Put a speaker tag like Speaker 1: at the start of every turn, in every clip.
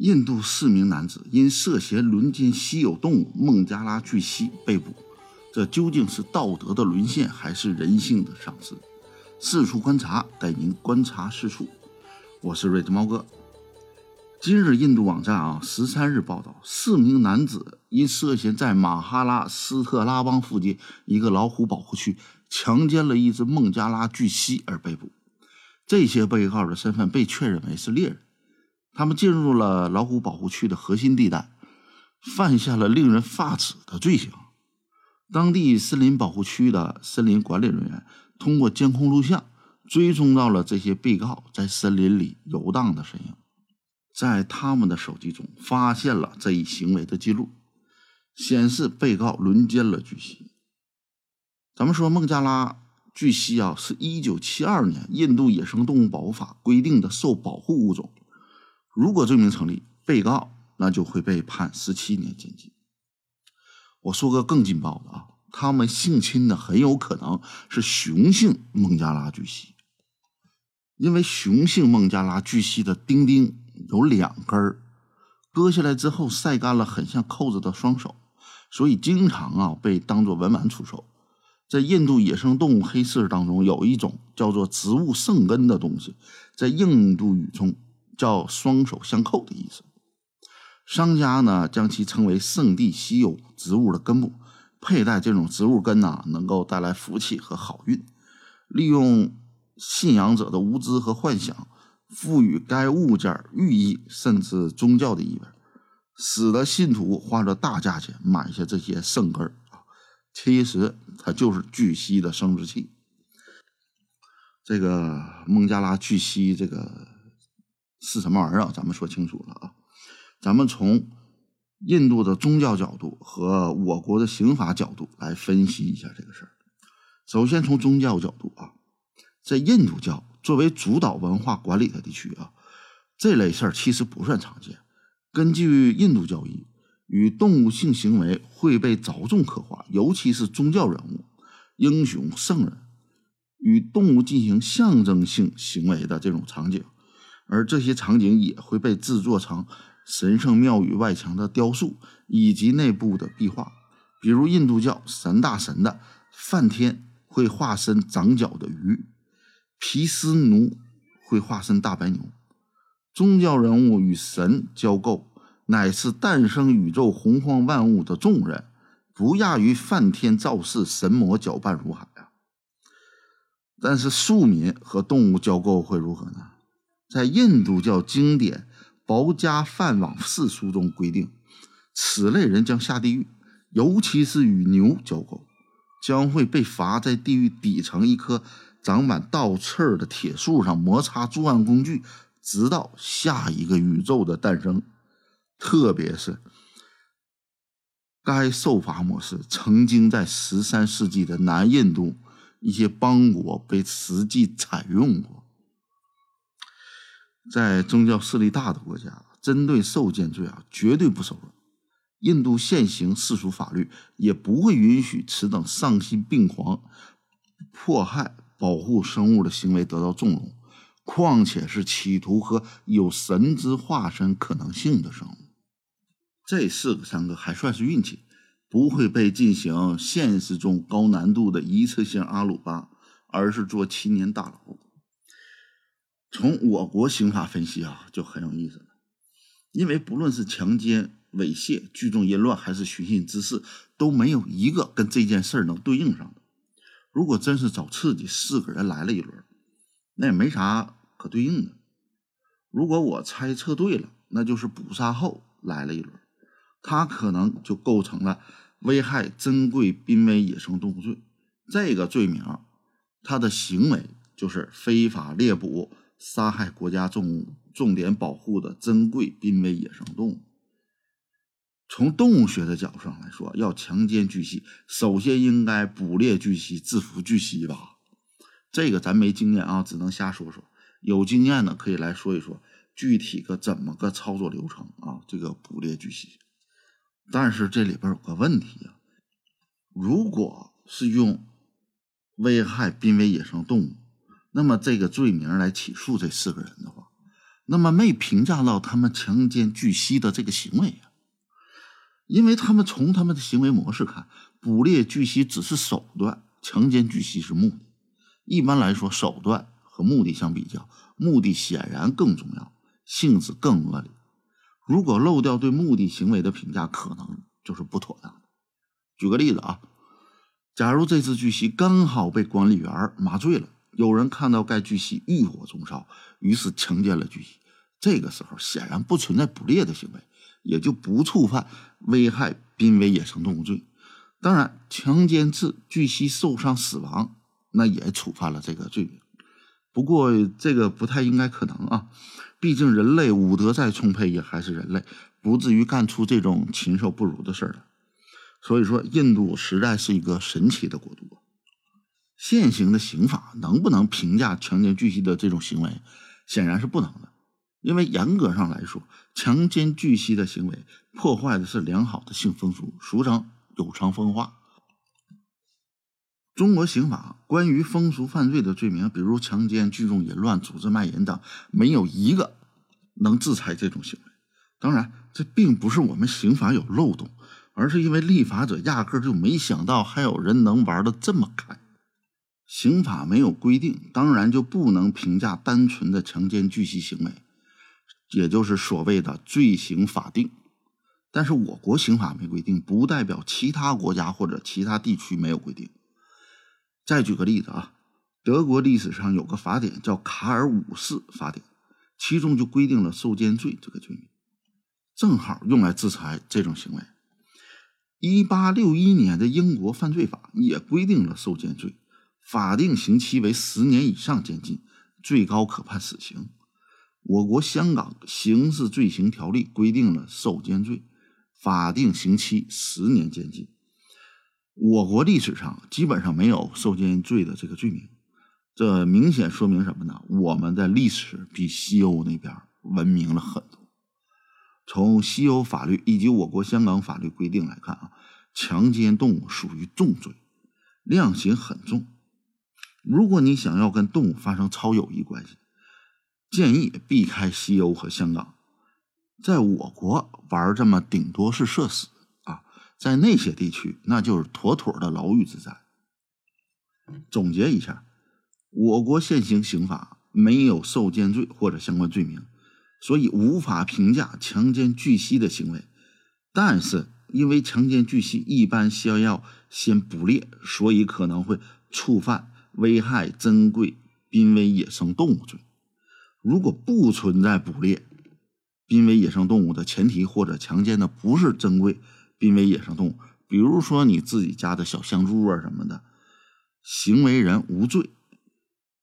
Speaker 1: 印度四名男子因涉嫌轮奸稀有动物孟加拉巨蜥被捕，这究竟是道德的沦陷还是人性的丧失？四处观察，带您观察四处。我是瑞德猫哥。今日印度网站啊，十三日报道，四名男子因涉嫌在马哈拉斯特拉邦附近一个老虎保护区强奸了一只孟加拉巨蜥而被捕。这些被告的身份被确认为是猎人。他们进入了老虎保护区的核心地带，犯下了令人发指的罪行。当地森林保护区的森林管理人员通过监控录像追踪到了这些被告在森林里游荡的身影，在他们的手机中发现了这一行为的记录，显示被告轮奸了巨蜥。咱们说孟加拉巨蜥啊，是一九七二年印度野生动物保护法规定的受保护物种。如果罪名成立，被告那就会被判十七年监禁。我说个更劲爆的啊，他们性侵的很有可能是雄性孟加拉巨蜥，因为雄性孟加拉巨蜥的丁丁有两根儿，割下来之后晒干了，很像扣子的双手，所以经常啊被当做文玩出售。在印度野生动物黑市当中，有一种叫做植物圣根的东西，在印度语中。叫双手相扣的意思，商家呢将其称为圣地稀有植物的根部，佩戴这种植物根呢能够带来福气和好运，利用信仰者的无知和幻想，赋予该物件寓意甚至宗教的意味，使得信徒花着大价钱买下这些圣根啊，其实它就是巨蜥的生殖器。这个孟加拉巨蜥这个。是什么玩意儿？咱们说清楚了啊！咱们从印度的宗教角度和我国的刑法角度来分析一下这个事儿。首先从宗教角度啊，在印度教作为主导文化管理的地区啊，这类事儿其实不算常见。根据印度教义，与动物性行为会被着重刻画，尤其是宗教人物、英雄、圣人与动物进行象征性行为的这种场景。而这些场景也会被制作成神圣庙宇外墙的雕塑以及内部的壁画，比如印度教三大神的梵天会化身长角的鱼，毗湿奴会化身大白牛。宗教人物与神交媾，乃是诞生宇宙洪荒万物的重任，不亚于梵天造世，神魔搅拌如海啊！但是庶民和动物交媾会如何呢？在印度教经典《薄伽梵往事书》中规定，此类人将下地狱，尤其是与牛交媾，将会被罚在地狱底层一棵长满倒刺的铁树上摩擦作案工具，直到下一个宇宙的诞生。特别是该受罚模式曾经在十三世纪的南印度一些邦国被实际采用过。在宗教势力大的国家，针对受奸罪啊，绝对不手软。印度现行世俗法律也不会允许此等丧心病狂、迫害保护生物的行为得到纵容，况且是企图和有神之化身可能性的生物。这四个三个还算是运气，不会被进行现实中高难度的一次性阿鲁巴，而是坐七年大牢。从我国刑法分析啊，就很有意思了。因为不论是强奸、猥亵、聚众淫乱，还是寻衅滋事，都没有一个跟这件事能对应上的。如果真是找刺激，四个人来了一轮，那也没啥可对应的。如果我猜测对了，那就是捕杀后来了一轮，他可能就构成了危害珍贵濒危野生动物罪。这个罪名，他的行为就是非法猎捕。杀害国家重重点保护的珍贵濒危野生动物。从动物学的角度上来说，要强奸巨蜥，首先应该捕猎巨蜥，制服巨蜥吧。这个咱没经验啊，只能瞎说说。有经验的可以来说一说具体个怎么个操作流程啊？这个捕猎巨蜥。但是这里边有个问题啊，如果是用危害濒危野生动物。那么这个罪名来起诉这四个人的话，那么没评价到他们强奸巨蜥的这个行为啊，因为他们从他们的行为模式看，捕猎巨蜥只是手段，强奸巨蜥是目的。一般来说，手段和目的相比较，目的显然更重要，性质更恶劣。如果漏掉对目的行为的评价，可能就是不妥当的。举个例子啊，假如这只巨蜥刚好被管理员麻醉了，有人看到该巨蜥欲火中烧，于是强奸了巨蜥，这个时候显然不存在捕猎的行为，也就不触犯危害濒危野生动物罪。当然，强奸致巨蜥受伤死亡，那也触犯了这个罪名。不过这个不太应该可能啊，毕竟人类武德再充沛，也还是人类，不至于干出这种禽兽不如的事儿来。所以说，印度实在是一个神奇的国度。现行的刑法能不能评价强奸巨蜥的这种行为，显然是不能的，因为严格上来说，强奸巨蜥的行为破坏的是良好的性风俗，俗称有偿风化。中国刑法关于风俗犯罪的罪名，比如强奸、聚众淫乱、组织卖淫等，没有一个能制裁这种行为。当然，这并不是我们刑法有漏洞。而是因为立法者压根就没想到还有人能玩的这么开，刑法没有规定，当然就不能评价单纯的强奸巨蜥行为，也就是所谓的罪行法定。但是我国刑法没规定，不代表其他国家或者其他地区没有规定。再举个例子啊，德国历史上有个法典叫卡尔五世法典，其中就规定了受奸罪这个罪名，正好用来制裁这种行为。一八六一年的英国犯罪法也规定了受奸罪，法定刑期为十年以上监禁，最高可判死刑。我国香港刑事罪行条例规定了受奸罪，法定刑期十年监禁。我国历史上基本上没有受奸罪的这个罪名，这明显说明什么呢？我们的历史比西欧那边文明了很多。从西欧法律以及我国香港法律规定来看啊，强奸动物属于重罪，量刑很重。如果你想要跟动物发生超友谊关系，建议避开西欧和香港。在我国玩这么顶多是社死啊，在那些地区那就是妥妥的牢狱之灾。总结一下，我国现行刑法没有受奸罪或者相关罪名。所以无法评价强奸巨蜥的行为，但是因为强奸巨蜥一般需要先捕猎，所以可能会触犯危害珍贵濒危野生动物罪。如果不存在捕猎濒危野生动物的前提，或者强奸的不是珍贵濒危野生动物，比如说你自己家的小香猪啊什么的，行为人无罪。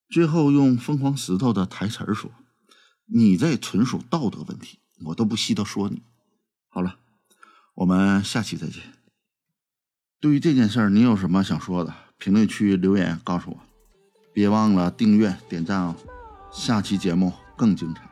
Speaker 1: 最后用疯狂石头的台词说。你这纯属道德问题，我都不稀得说你。好了，我们下期再见。对于这件事儿，你有什么想说的？评论区留言告诉我。别忘了订阅、点赞哦。下期节目更精彩。